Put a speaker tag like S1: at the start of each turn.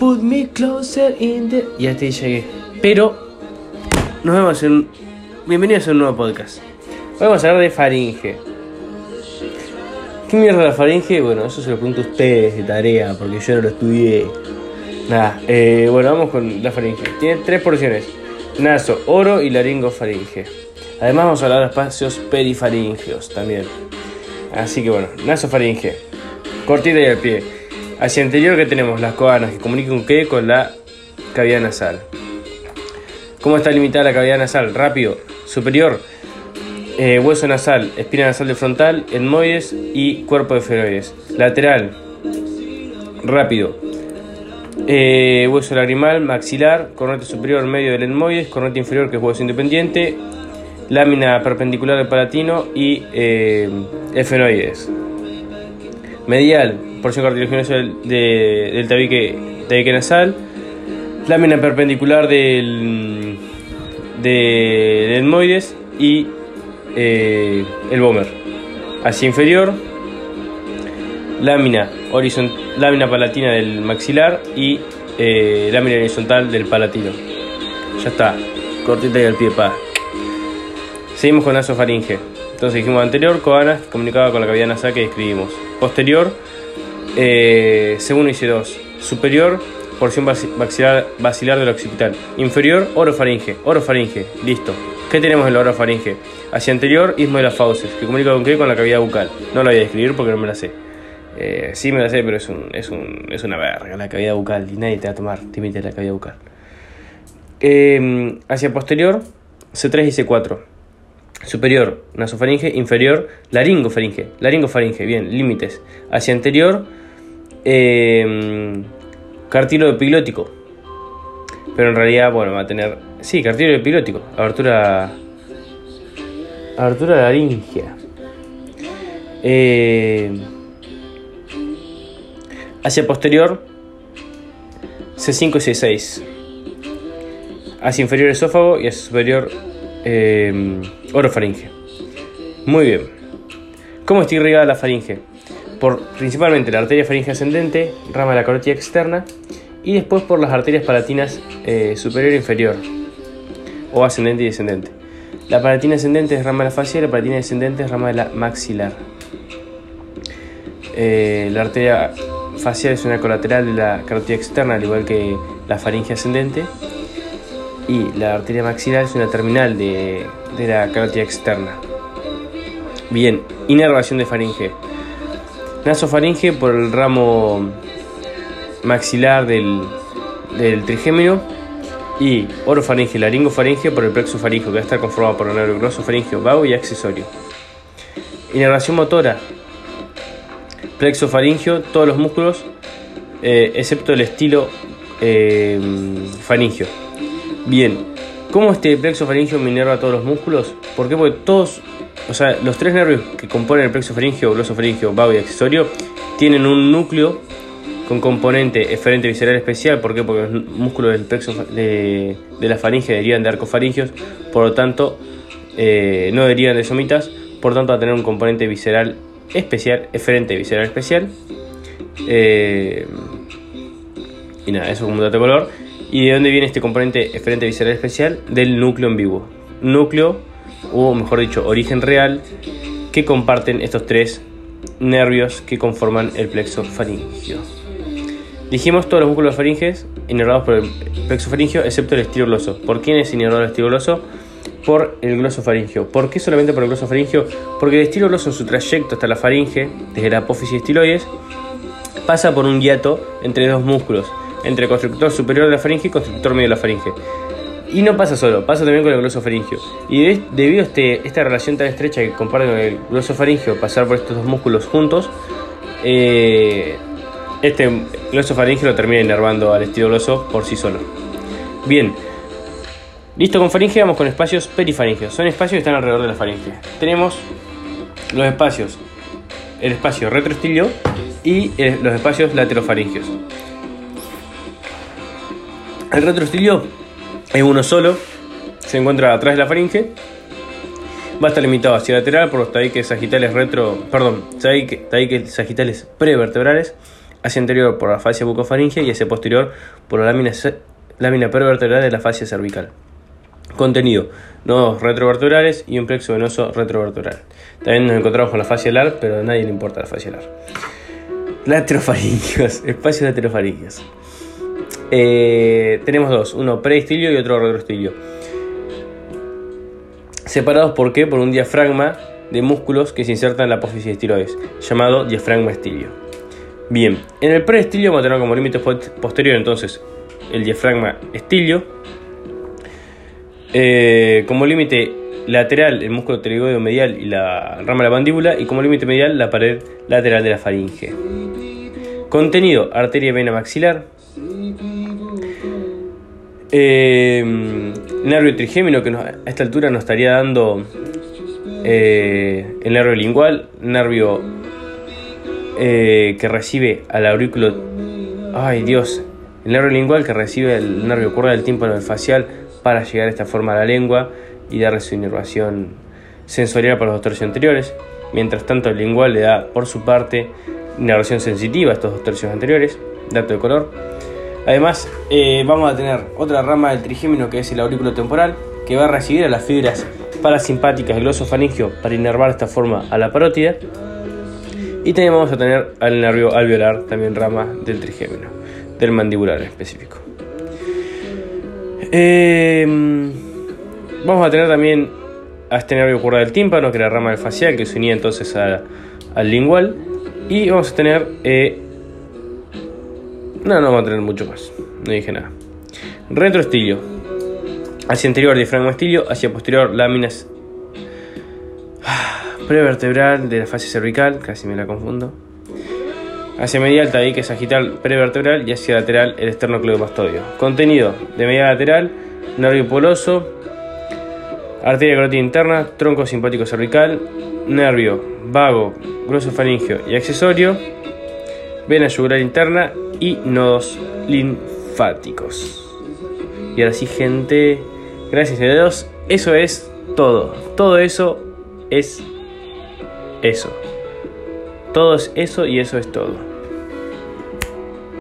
S1: put me closer in the. Y hasta ahí llegué. Pero, nos vemos en. Bienvenidos a un nuevo podcast. Hoy vamos a hablar de faringe. ¿Qué mierda la faringe? Bueno, eso se lo pregunto a ustedes de tarea, porque yo no lo estudié. Nada, eh, bueno, vamos con la faringe. Tiene tres porciones: naso, oro y laringofaringe. Además, vamos a hablar de espacios perifaringeos también. Así que bueno, nasofaringe. Cortita y al pie. Hacia anterior que tenemos las coanas que comunican qué? Con la cavidad nasal. ¿Cómo está limitada la cavidad nasal? Rápido. Superior. eh, hueso nasal, espina nasal de frontal, etmoides y cuerpo de feroides. Lateral. Rápido. Eh, hueso lagrimal, maxilar, cornete superior medio del etmoides, cornete inferior que es hueso independiente, lámina perpendicular del palatino y eh, efenoides. Medial, porción cartilaginosa del, de- del tabique, tabique nasal, lámina perpendicular del, de- del etmoides y eh, el vomer. Hacia inferior, lámina, lámina palatina del maxilar y eh, lámina horizontal del palatino. Ya está, cortita y al pie, pa. Seguimos con nasofaringe. Entonces dijimos anterior, coanas comunicaba con la cavidad nasal que describimos. Posterior, eh, C1 y C2. Superior, porción maxilar, basilar del occipital. Inferior, orofaringe. Orofaringe, listo. ¿Qué tenemos en la orofaringe? Hacia anterior, istmo de las fauces, que comunica con qué? Con la cavidad bucal. No la voy a describir porque no me la sé. Eh, sí me la sé, pero es, un, es, un, es una verga la cavidad bucal y nadie te va a tomar límite la cavidad bucal. Eh, hacia posterior, C3 y C4. Superior, nasofaringe, inferior, laringofaringe. Laringofaringe, bien, límites. Hacia anterior, eh, cartílago epilótico. Pero en realidad, bueno, va a tener. Sí, cartílago epilótico. Abertura. Abertura laringea. Eh, hacia posterior, C5 y C6. Hacia inferior esófago y hacia superior eh, orofaringe. Muy bien. ¿Cómo está irrigada la faringe? Por principalmente la arteria faringe ascendente, rama de la carótida externa, y después por las arterias palatinas eh, superior e inferior, o ascendente y descendente. La palatina ascendente es rama de la facial, la palatina descendente es rama de la maxilar. Eh, la arteria facial es una colateral de la carótida externa, al igual que la faringe ascendente. Y la arteria maxilar es una terminal de, de la carótida externa. Bien, inervación de faringe. Nasofaringe por el ramo maxilar del, del trigémino y orofaringe, laringofaringe por el plexo faríngeo que va conformado por el nervio glosofaringeo vago y accesorio. Inervación motora, plexo faringeo, todos los músculos eh, excepto el estilo eh, faringeo. Bien, ¿cómo este plexo faringeo me inerva todos los músculos? ¿Por qué? Porque todos, o sea, los tres nervios que componen el plexo faringeo, glosofaringeo, vago y accesorio tienen un núcleo con componente eferente visceral especial. ¿Por qué? Porque los músculos del plexo de la faringe derivan de arcofaringios, por lo tanto, eh, no derivan de somitas, por lo tanto, va a tener un componente visceral especial, eferente visceral especial. Eh, y nada, eso como un dato de color. ¿Y de dónde viene este componente eferente visceral especial? Del núcleo en vivo. Núcleo, o mejor dicho, origen real, que comparten estos tres nervios que conforman el plexo faringio. Dijimos todos los músculos faringes inervados por el plexo faringio, excepto el estilo gloso. ¿Por quién es inervado el estilo gloso? Por el glosofaringio. ¿Por qué solamente por el glosofaringio? Porque el estilo gloso en su trayecto hasta la faringe, desde la apófisis estiloides, pasa por un hiato entre dos músculos, entre el constructor superior de la faringe y constructor medio de la faringe. Y no pasa solo, pasa también con el glosofaringio. Y de- debido a este, esta relación tan estrecha que comparte con el glosofaringio, pasar por estos dos músculos juntos, eh, este glosofaringio lo termina inervando al estilo gloso por sí solo. Bien, listo con faringe, vamos con espacios perifaringeos. Son espacios que están alrededor de la faringe. Tenemos los espacios, el espacio retroestilio y eh, los espacios laterofaringeos. El retroestilio es uno solo, se encuentra atrás de la faringe, va a estar limitado hacia lateral por los tabiques sagitales retro, perdón, tabique- tabiques sagitales prevertebrales, hacia anterior por la fascia bucofaringea y hacia posterior por la lámina, lámina prevertebral de la fascia cervical. Contenido: nodos retrovertebrales y un plexo venoso retrovertebral. También nos encontramos con la fascia alar, pero a nadie le importa la fascia alar. Laterofaringios, espacios laterofaringios. Eh, tenemos dos, uno preestilio y otro retroestilio. Separados por qué? Por un diafragma de músculos que se insertan en la apófisis de estiroides, llamado diafragma estilio. Bien, en el preestilio vamos a tener como límite posterior entonces el diafragma estilio. Eh, como límite lateral el músculo pterygoideo medial y la rama de la mandíbula y como límite medial la pared lateral de la faringe. Contenido, arteria vena maxilar. Eh, nervio trigémino que a esta altura nos estaría dando eh, el nervio lingual, nervio eh, que recibe al aurículo. Ay Dios, el nervio lingual que recibe el nervio curva del tímpano facial para llegar a esta forma a la lengua y darle su inervación sensorial para los dos tercios anteriores. Mientras tanto, el lingual le da por su parte inervación sensitiva a estos dos tercios anteriores, dato de color. Además, eh, vamos a tener otra rama del trigémino que es el aurículo temporal, que va a recibir a las fibras parasimpáticas del glosofaringio para inervar esta forma a la parótida. Y también vamos a tener al nervio alveolar, también rama del trigémino, del mandibular en específico. Em, vamos a tener también a este nervio curva del tímpano, que era la rama del facial, que se unía entonces al lingual. Y vamos a tener eh, no, no vamos a tener mucho más. No dije nada. Retroestilio. Hacia anterior diafragma estilio, hacia posterior láminas prevertebral de la fase cervical, casi me la confundo. Hacia medial tabique sagital prevertebral y hacia lateral el esternocleidomastoideo. Contenido de media lateral, nervio poloso, arteria carótida interna, tronco simpático cervical, nervio vago, glosofaringeo y accesorio, vena yugular interna y nodos linfáticos. Y ahora sí, gente, gracias a Dios, eso es todo. Todo eso es eso. Todo es eso y eso es todo.